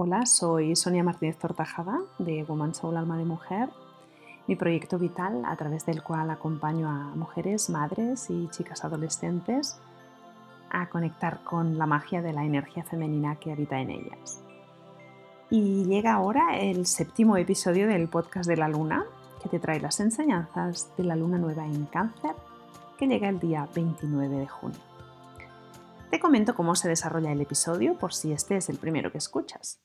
Hola, soy Sonia Martínez Tortajada de Woman Soul Alma de Mujer, mi proyecto vital a través del cual acompaño a mujeres, madres y chicas adolescentes a conectar con la magia de la energía femenina que habita en ellas. Y llega ahora el séptimo episodio del podcast de la luna, que te trae las enseñanzas de la luna nueva en cáncer, que llega el día 29 de junio. Te comento cómo se desarrolla el episodio por si este es el primero que escuchas.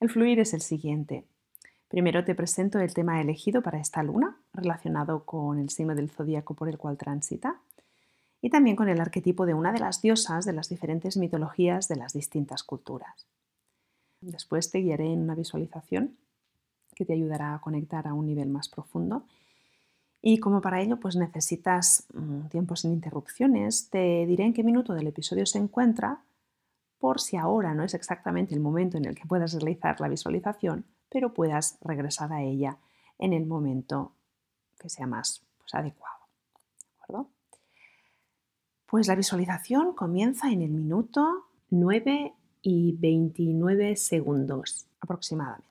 El fluir es el siguiente. Primero te presento el tema elegido para esta luna, relacionado con el signo del zodíaco por el cual transita, y también con el arquetipo de una de las diosas de las diferentes mitologías de las distintas culturas. Después te guiaré en una visualización que te ayudará a conectar a un nivel más profundo y como para ello pues necesitas un mm, tiempo sin interrupciones, te diré en qué minuto del episodio se encuentra, por si ahora no es exactamente el momento en el que puedas realizar la visualización, pero puedas regresar a ella en el momento que sea más pues, adecuado. Pues la visualización comienza en el minuto 9 y 29 segundos aproximadamente.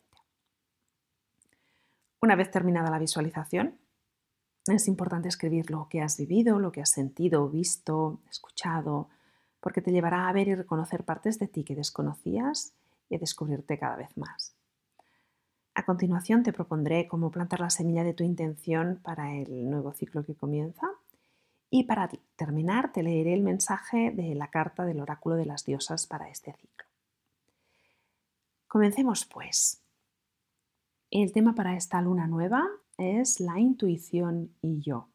Una vez terminada la visualización, es importante escribir lo que has vivido, lo que has sentido, visto, escuchado, porque te llevará a ver y reconocer partes de ti que desconocías y a descubrirte cada vez más. A continuación te propondré cómo plantar la semilla de tu intención para el nuevo ciclo que comienza y para terminar te leeré el mensaje de la carta del oráculo de las diosas para este ciclo. Comencemos pues. El tema para esta luna nueva es la intuición y yo.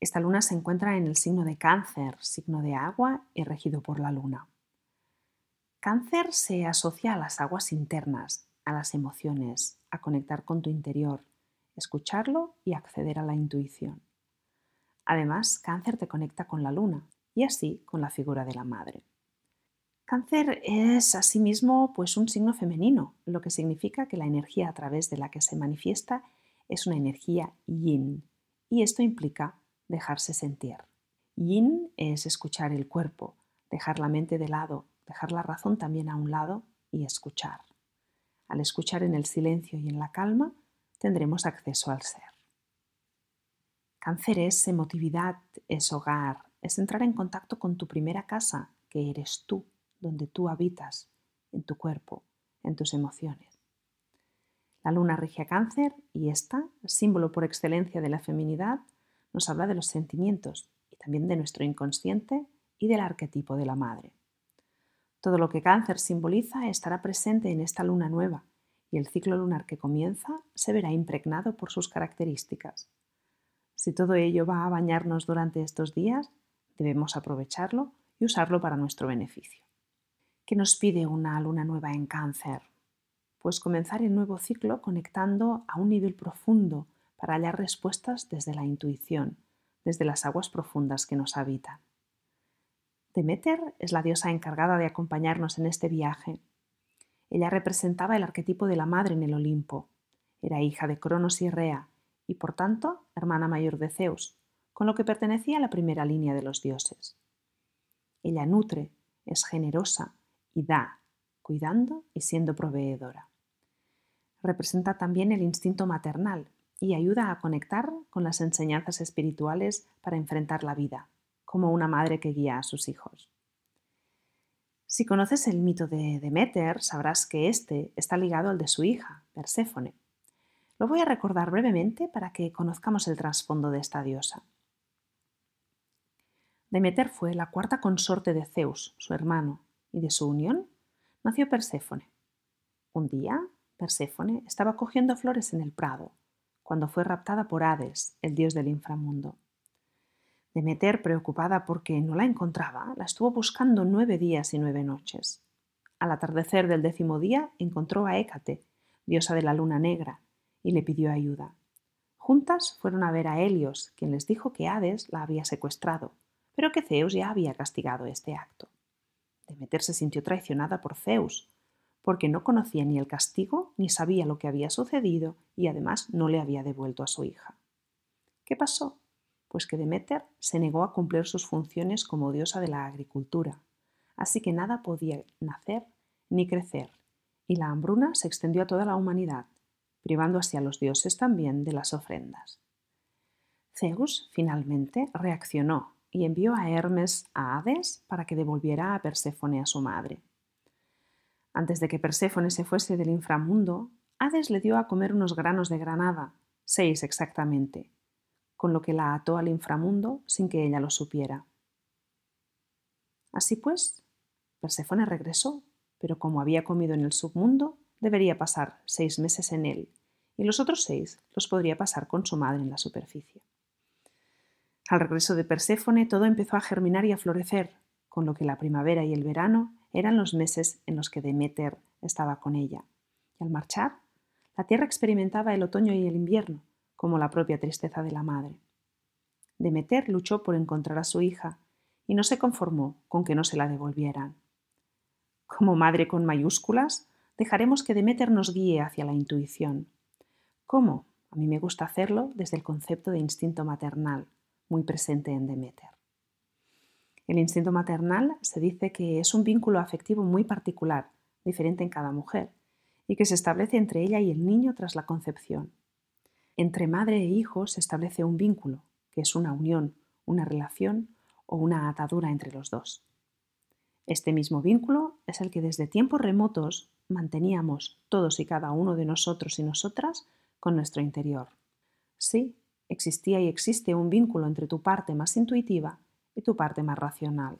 Esta luna se encuentra en el signo de cáncer, signo de agua y regido por la luna. Cáncer se asocia a las aguas internas, a las emociones, a conectar con tu interior, escucharlo y acceder a la intuición. Además, cáncer te conecta con la luna y así con la figura de la madre. Cáncer es asimismo pues un signo femenino, lo que significa que la energía a través de la que se manifiesta es una energía yin y esto implica dejarse sentir. Yin es escuchar el cuerpo, dejar la mente de lado, dejar la razón también a un lado y escuchar. Al escuchar en el silencio y en la calma, tendremos acceso al ser. Cáncer es emotividad, es hogar, es entrar en contacto con tu primera casa, que eres tú, donde tú habitas, en tu cuerpo, en tus emociones. La luna rige cáncer y esta, símbolo por excelencia de la feminidad, nos habla de los sentimientos y también de nuestro inconsciente y del arquetipo de la madre. Todo lo que cáncer simboliza estará presente en esta luna nueva y el ciclo lunar que comienza se verá impregnado por sus características. Si todo ello va a bañarnos durante estos días, debemos aprovecharlo y usarlo para nuestro beneficio. ¿Qué nos pide una luna nueva en cáncer? Pues comenzar el nuevo ciclo conectando a un nivel profundo para hallar respuestas desde la intuición, desde las aguas profundas que nos habitan. Demeter es la diosa encargada de acompañarnos en este viaje. Ella representaba el arquetipo de la madre en el Olimpo. Era hija de Cronos y Rea y por tanto hermana mayor de Zeus, con lo que pertenecía a la primera línea de los dioses. Ella nutre, es generosa y da, cuidando y siendo proveedora representa también el instinto maternal y ayuda a conectar con las enseñanzas espirituales para enfrentar la vida, como una madre que guía a sus hijos. Si conoces el mito de Demeter, sabrás que este está ligado al de su hija, Perséfone. Lo voy a recordar brevemente para que conozcamos el trasfondo de esta diosa. Demeter fue la cuarta consorte de Zeus, su hermano, y de su unión nació Perséfone. Un día, Perséfone estaba cogiendo flores en el prado, cuando fue raptada por Hades, el dios del inframundo. Demeter, preocupada porque no la encontraba, la estuvo buscando nueve días y nueve noches. Al atardecer del décimo día encontró a Hécate, diosa de la luna negra, y le pidió ayuda. Juntas fueron a ver a Helios, quien les dijo que Hades la había secuestrado, pero que Zeus ya había castigado este acto. Demeter se sintió traicionada por Zeus, porque no conocía ni el castigo ni sabía lo que había sucedido y además no le había devuelto a su hija. ¿Qué pasó? Pues que Demeter se negó a cumplir sus funciones como diosa de la agricultura, así que nada podía nacer ni crecer, y la hambruna se extendió a toda la humanidad, privando así a los dioses también de las ofrendas. Zeus finalmente reaccionó y envió a Hermes a Hades para que devolviera a Perséfone a su madre. Antes de que Perséfone se fuese del inframundo, Hades le dio a comer unos granos de granada, seis exactamente, con lo que la ató al inframundo sin que ella lo supiera. Así pues, Perséfone regresó, pero como había comido en el submundo, debería pasar seis meses en él, y los otros seis los podría pasar con su madre en la superficie. Al regreso de Perséfone todo empezó a germinar y a florecer, con lo que la primavera y el verano eran los meses en los que Deméter estaba con ella. Y al marchar, la tierra experimentaba el otoño y el invierno, como la propia tristeza de la madre. Demeter luchó por encontrar a su hija y no se conformó con que no se la devolvieran. Como madre con mayúsculas, dejaremos que Demeter nos guíe hacia la intuición. ¿Cómo? A mí me gusta hacerlo desde el concepto de instinto maternal, muy presente en Demeter. El instinto maternal se dice que es un vínculo afectivo muy particular, diferente en cada mujer, y que se establece entre ella y el niño tras la concepción. Entre madre e hijo se establece un vínculo, que es una unión, una relación o una atadura entre los dos. Este mismo vínculo es el que desde tiempos remotos manteníamos todos y cada uno de nosotros y nosotras con nuestro interior. Sí, existía y existe un vínculo entre tu parte más intuitiva y tu parte más racional.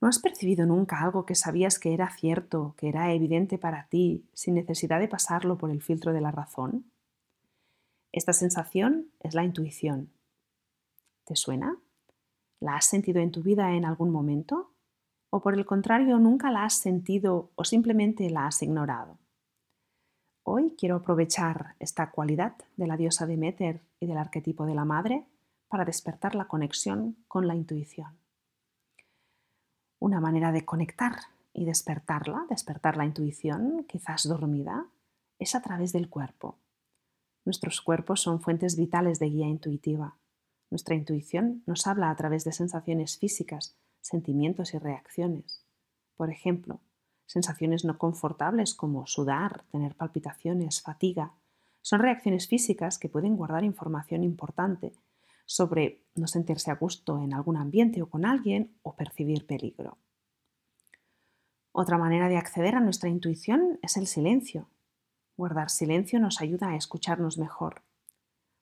¿No has percibido nunca algo que sabías que era cierto, que era evidente para ti, sin necesidad de pasarlo por el filtro de la razón? Esta sensación es la intuición. ¿Te suena? ¿La has sentido en tu vida en algún momento? ¿O por el contrario nunca la has sentido o simplemente la has ignorado? Hoy quiero aprovechar esta cualidad de la diosa Demeter y del arquetipo de la madre para despertar la conexión con la intuición. Una manera de conectar y despertarla, despertar la intuición, quizás dormida, es a través del cuerpo. Nuestros cuerpos son fuentes vitales de guía intuitiva. Nuestra intuición nos habla a través de sensaciones físicas, sentimientos y reacciones. Por ejemplo, Sensaciones no confortables como sudar, tener palpitaciones, fatiga, son reacciones físicas que pueden guardar información importante sobre no sentirse a gusto en algún ambiente o con alguien o percibir peligro. Otra manera de acceder a nuestra intuición es el silencio. Guardar silencio nos ayuda a escucharnos mejor.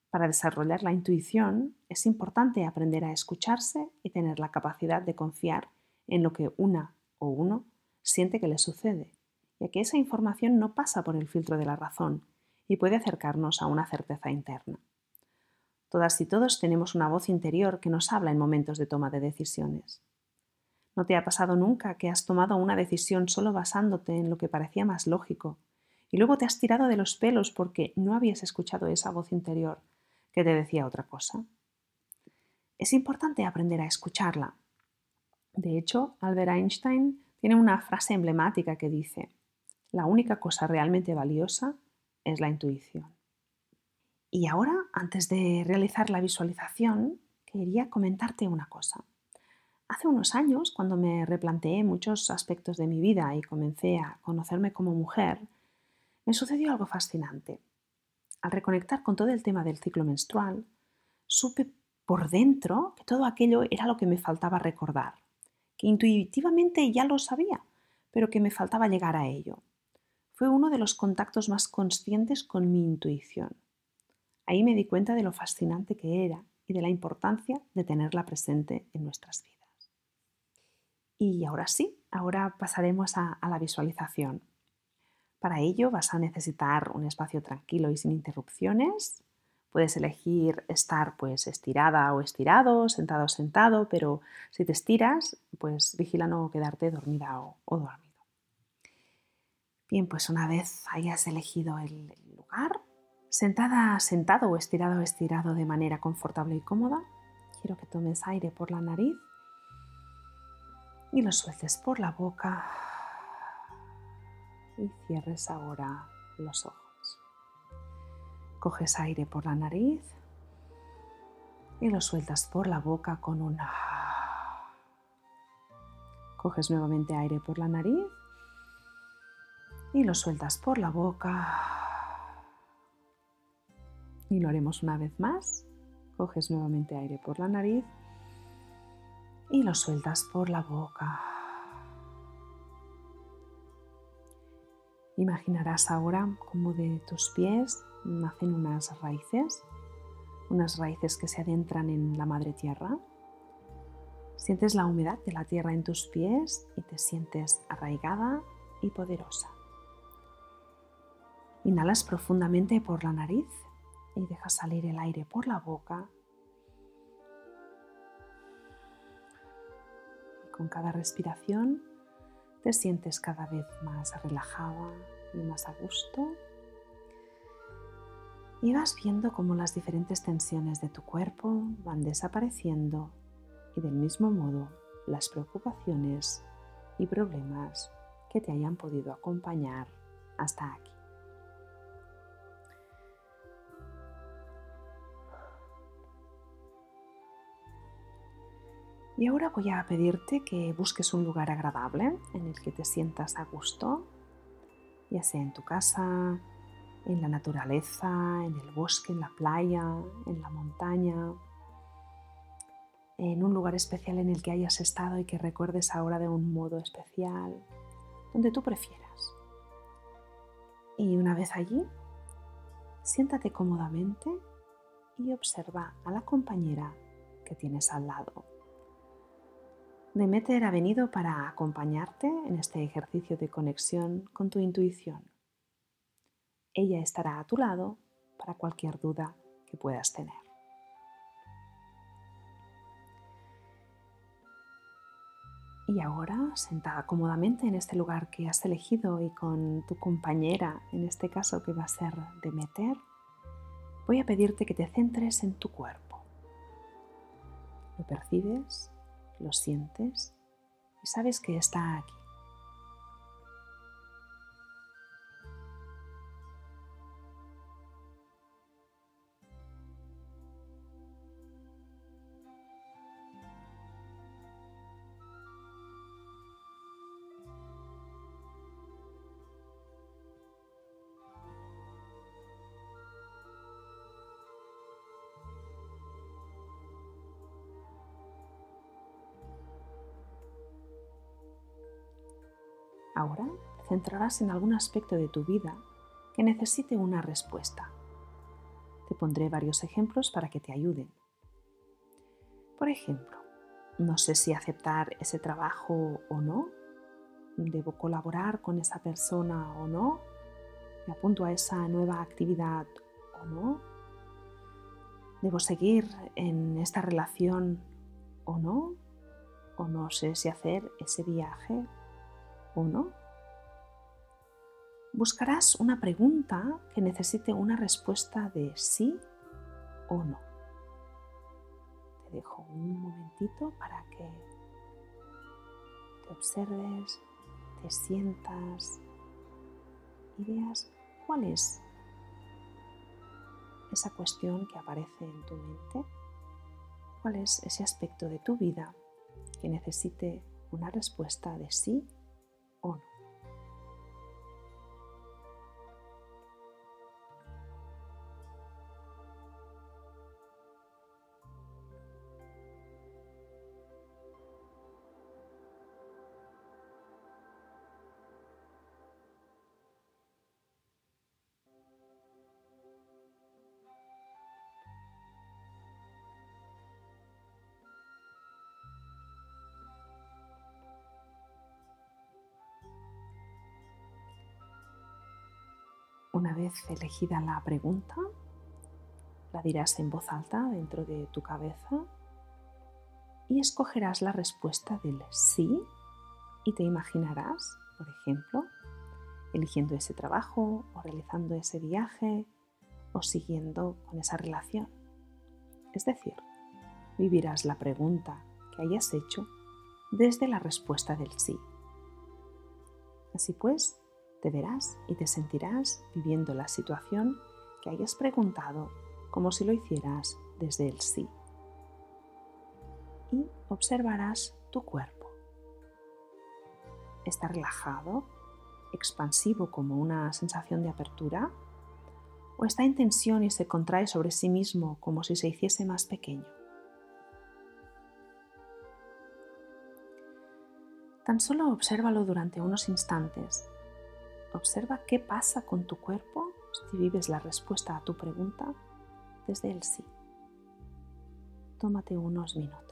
Para desarrollar la intuición es importante aprender a escucharse y tener la capacidad de confiar en lo que una o uno siente que le sucede, ya que esa información no pasa por el filtro de la razón y puede acercarnos a una certeza interna. Todas y todos tenemos una voz interior que nos habla en momentos de toma de decisiones. ¿No te ha pasado nunca que has tomado una decisión solo basándote en lo que parecía más lógico y luego te has tirado de los pelos porque no habías escuchado esa voz interior que te decía otra cosa? Es importante aprender a escucharla. De hecho, Albert Einstein tiene una frase emblemática que dice, la única cosa realmente valiosa es la intuición. Y ahora, antes de realizar la visualización, quería comentarte una cosa. Hace unos años, cuando me replanteé muchos aspectos de mi vida y comencé a conocerme como mujer, me sucedió algo fascinante. Al reconectar con todo el tema del ciclo menstrual, supe por dentro que todo aquello era lo que me faltaba recordar que intuitivamente ya lo sabía, pero que me faltaba llegar a ello. Fue uno de los contactos más conscientes con mi intuición. Ahí me di cuenta de lo fascinante que era y de la importancia de tenerla presente en nuestras vidas. Y ahora sí, ahora pasaremos a, la visualización. Para ello vas a necesitar un espacio tranquilo y sin interrupciones, Puedes elegir estar pues estirada o estirado, sentado o sentado, pero si te estiras, pues vigila no quedarte dormida o dormido. Bien, pues una vez hayas elegido el lugar, sentada, sentado o estirado estirado de manera confortable y cómoda, quiero que tomes aire por la nariz y lo sueltes por la boca y cierres ahora los ojos. Coges aire por la nariz y lo sueltas por la boca con un... Coges nuevamente aire por la nariz y lo sueltas por la boca. Y lo haremos una vez más. Coges nuevamente aire por la nariz y lo sueltas por la boca. Imaginarás ahora como de tus pies nacen unas raíces, unas raíces que se adentran en la madre tierra. Sientes la humedad de la tierra en tus pies y te sientes arraigada y poderosa. Inhalas profundamente por la nariz y dejas salir el aire por la boca. con cada respiración te sientes cada vez más relajada y más a gusto. Y vas viendo cómo las diferentes tensiones de tu cuerpo van desapareciendo y del mismo modo las preocupaciones y problemas que te hayan podido acompañar hasta aquí. Y ahora voy a pedirte que busques un lugar agradable en el que te sientas a gusto, ya sea en tu casa, en la naturaleza, en el bosque, en la playa, en la montaña, en un lugar especial en el que hayas estado y que recuerdes ahora de un modo especial, donde tú prefieras. Y una vez allí, siéntate cómodamente y observa a la compañera que tienes al lado. Demeter ha venido para acompañarte en este ejercicio de conexión con tu intuición. Ella estará a tu lado para cualquier duda que puedas tener. Y ahora, sentada cómodamente en este lugar que has elegido y con tu compañera, en este caso que va a ser Demeter, voy a pedirte que te centres en tu cuerpo. ¿Lo percibes? Lo sientes y sabes que está aquí. Centrarás en algún aspecto de tu vida que necesite una respuesta. Te pondré varios ejemplos para que te ayuden. Por ejemplo, no sé si aceptar ese trabajo o no. ¿Debo colaborar con esa persona o no? ¿Me apunto a esa nueva actividad o no? ¿Debo seguir en esta relación o no? ¿O no sé si hacer ese viaje o no? Buscarás una pregunta que necesite una respuesta de sí o no. Te dejo un momentito para que te observes, te sientas y veas cuál es esa cuestión que aparece en tu mente, cuál es ese aspecto de tu vida que necesite una respuesta de sí Una vez elegida la pregunta, la dirás en voz alta dentro de tu cabeza y escogerás la respuesta del sí y te imaginarás, por ejemplo, eligiendo ese trabajo o realizando ese viaje o siguiendo con esa relación. Es decir, vivirás la pregunta que hayas hecho desde la respuesta del sí. Así pues, te verás y te sentirás viviendo la situación que hayas preguntado como si lo hicieras desde el sí. Y observarás tu cuerpo. ¿Está relajado? expansivo como una sensación de apertura? ¿O está en tensión y se contrae sobre sí mismo como si se hiciese más pequeño? Tan solo obsérvalo durante unos instantes. Observa qué pasa con tu cuerpo si vives la respuesta a tu pregunta desde el sí. Tómate unos minutos.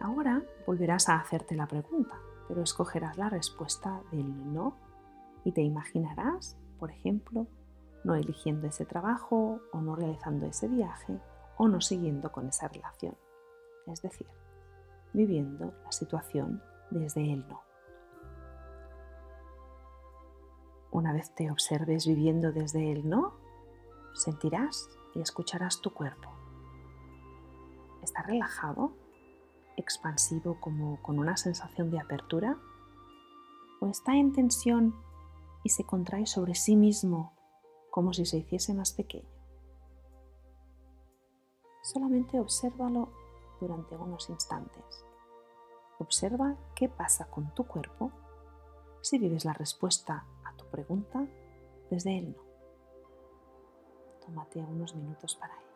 Ahora volverás a hacerte la pregunta, pero escogerás la respuesta del no y te imaginarás, por ejemplo, no eligiendo ese trabajo o no realizando ese viaje o no siguiendo con esa relación. Es decir, viviendo la situación desde el no. Una vez te observes viviendo desde el no, sentirás y escucharás tu cuerpo. ¿Está relajado? Expansivo como con una sensación de apertura? ¿O está en tensión y se contrae sobre sí mismo como si se hiciese más pequeño? Solamente obsérvalo durante unos instantes. Observa qué pasa con tu cuerpo si vives la respuesta a tu pregunta desde el no. Tómate unos minutos para ello.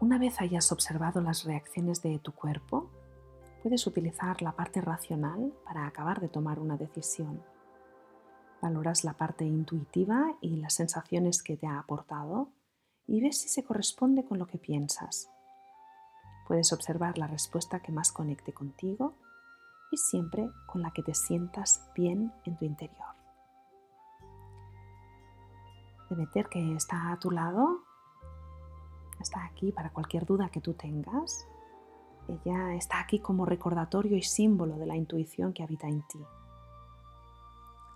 Una vez hayas observado las reacciones de tu cuerpo, puedes utilizar la parte racional para acabar de tomar una decisión. Valoras la parte intuitiva y las sensaciones que te ha aportado y ves si se corresponde con lo que piensas. Puedes observar la respuesta que más conecte contigo y siempre con la que te sientas bien en tu interior. Demeter, que está a tu lado, está aquí para cualquier duda que tú tengas. Ella está aquí como recordatorio y símbolo de la intuición que habita en ti.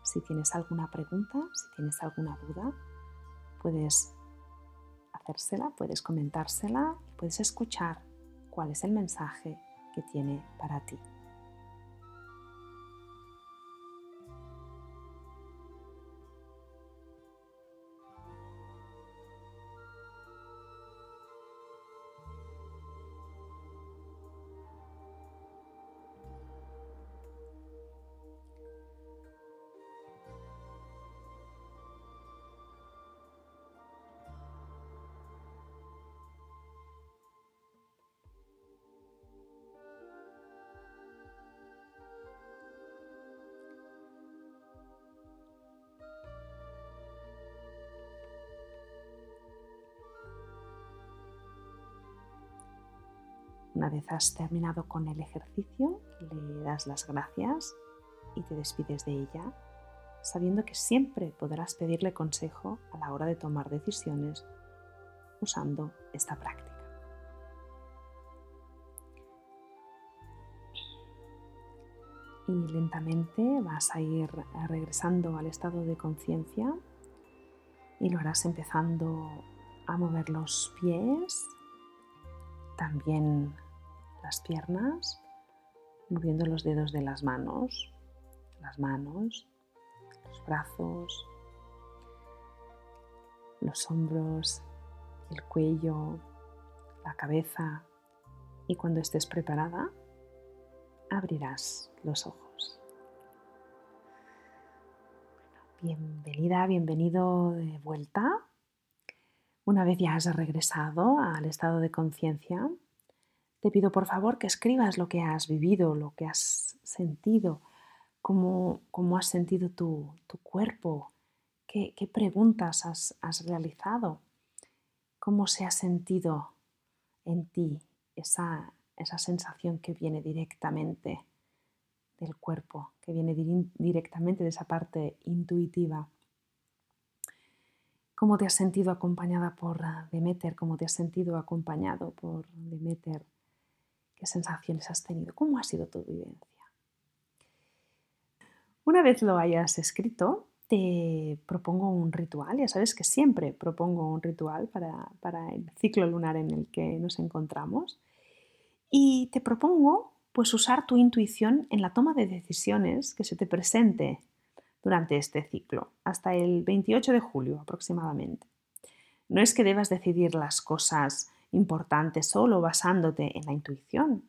Si tienes alguna pregunta, si tienes alguna duda, puedes hacérsela, puedes comentársela, puedes escuchar cuál es el mensaje que tiene para ti. Una vez has terminado con el ejercicio, le das las gracias y te despides de ella, sabiendo que siempre podrás pedirle consejo a la hora de tomar decisiones usando esta práctica. Y lentamente vas a ir regresando al estado de conciencia y lo harás empezando a mover los pies, también las piernas, moviendo los dedos de las manos, las manos, los brazos, los hombros, el cuello, la cabeza y cuando estés preparada abrirás los ojos. bienvenida, bienvenido de vuelta. Una vez ya has regresado al estado de conciencia, te pido por favor que escribas lo que has vivido, lo que has sentido, cómo, has sentido tu, cuerpo, qué, preguntas has, realizado, cómo se ha sentido en ti esa, esa sensación que viene directamente del cuerpo, que viene directamente de esa parte intuitiva. ¿Cómo te has sentido acompañada por Demeter? ¿Cómo te has sentido acompañado por Demeter? ¿Qué sensaciones has tenido? ¿Cómo ha sido tu vivencia? Una vez lo hayas escrito, te propongo un ritual. Ya sabes que siempre propongo un ritual para, para el ciclo lunar en el que nos encontramos. Y te propongo pues usar tu intuición en la toma de decisiones que se te presente durante este ciclo, hasta el 28 de julio aproximadamente. No es que debas decidir las cosas importante solo basándote en la intuición,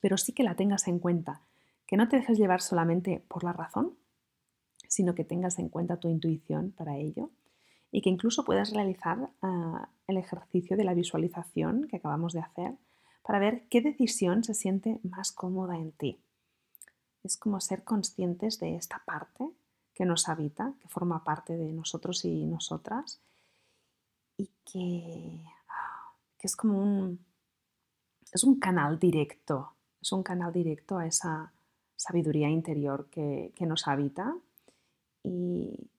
pero sí que la tengas en cuenta, que no te dejes llevar solamente por la razón, sino que tengas en cuenta tu intuición para ello y que incluso puedas realizar ah, el ejercicio de la visualización que acabamos de hacer para ver qué decisión se siente más cómoda en ti. Es como ser conscientes de esta parte que nos habita, que forma parte de nosotros y nosotras y que que es como un, es un canal directo, es un canal directo a esa sabiduría interior que, nos habita y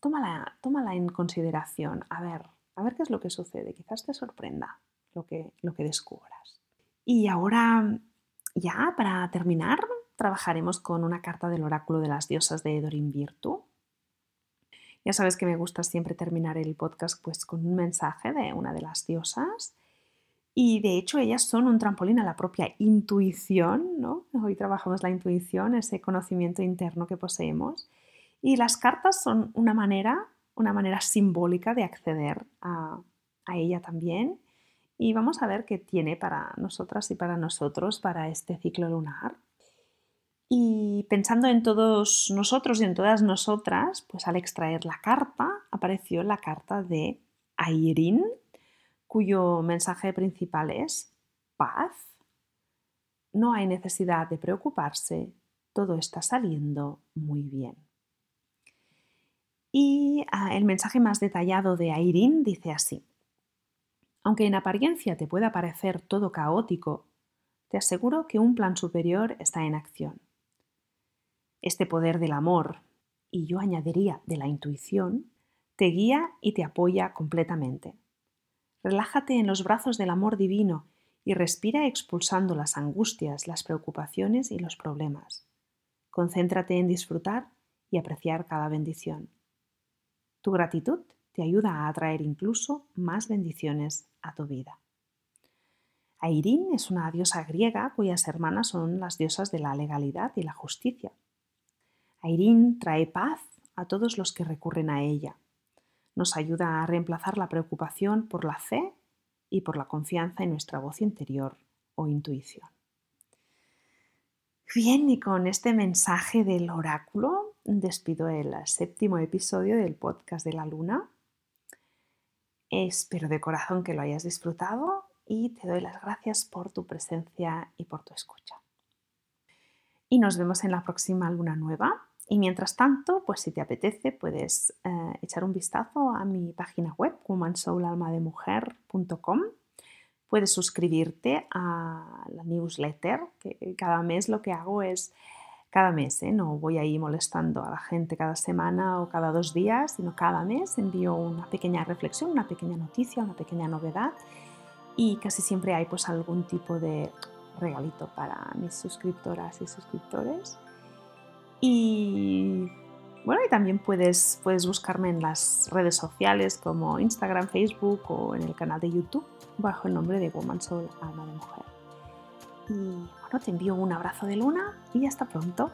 tómala, tómala, en consideración, a ver, a ver qué es lo que sucede, quizás te sorprenda lo que, lo que descubras. Y ahora, ya para terminar, trabajaremos con una carta del oráculo de las diosas de Dorin Virtu. Ya sabes que me gusta siempre terminar el podcast pues, con un mensaje de una de las diosas. Y de hecho ellas son un trampolín a la propia intuición, ¿no? Hoy trabajamos la intuición, ese conocimiento interno que poseemos. Y las cartas son una manera, una manera simbólica de acceder a, a ella también. Y vamos a ver qué tiene para nosotras y para nosotros para este ciclo lunar. Y pensando en todos nosotros y en todas nosotras, pues al extraer la carta apareció la carta de Airin, cuyo mensaje principal es paz. No hay necesidad de preocuparse, todo está saliendo muy bien. Y ah, el mensaje más detallado de Airin dice así. Aunque en apariencia te pueda parecer todo caótico, te aseguro que un plan superior está en acción. Este poder del amor, y yo añadiría de la intuición, te guía y te apoya completamente. Relájate en los brazos del amor divino y respira expulsando las angustias, las preocupaciones y los problemas. Concéntrate en disfrutar y apreciar cada bendición. Tu gratitud te ayuda a atraer incluso más bendiciones a tu vida. Airin es una diosa griega cuyas hermanas son las diosas de la legalidad y la justicia. Airin trae paz a todos los que recurren a ella. Nos ayuda a reemplazar la preocupación por la fe y por la confianza en nuestra voz interior o intuición. Bien, y con este mensaje del oráculo despido el séptimo episodio del podcast de la luna. Espero de corazón que lo hayas disfrutado y te doy las gracias por tu presencia y por tu escucha. Y nos vemos en la próxima luna nueva. Y mientras tanto, pues si te apetece, puedes eh, echar un vistazo a mi página web, womansoulalmademujer.com. Puedes suscribirte a la newsletter, que cada mes lo que hago es cada mes, ¿eh? no voy ahí molestando a la gente cada semana o cada dos días, sino cada mes envío una pequeña reflexión, una pequeña noticia, una pequeña novedad y casi siempre hay pues algún tipo de regalito para mis suscriptoras y suscriptores. Y bueno, y también puedes, puedes buscarme en las redes sociales como Instagram, Facebook o en el canal de YouTube bajo el nombre de Woman Soul Alma de Mujer. Y bueno, te envío un abrazo de luna y hasta pronto.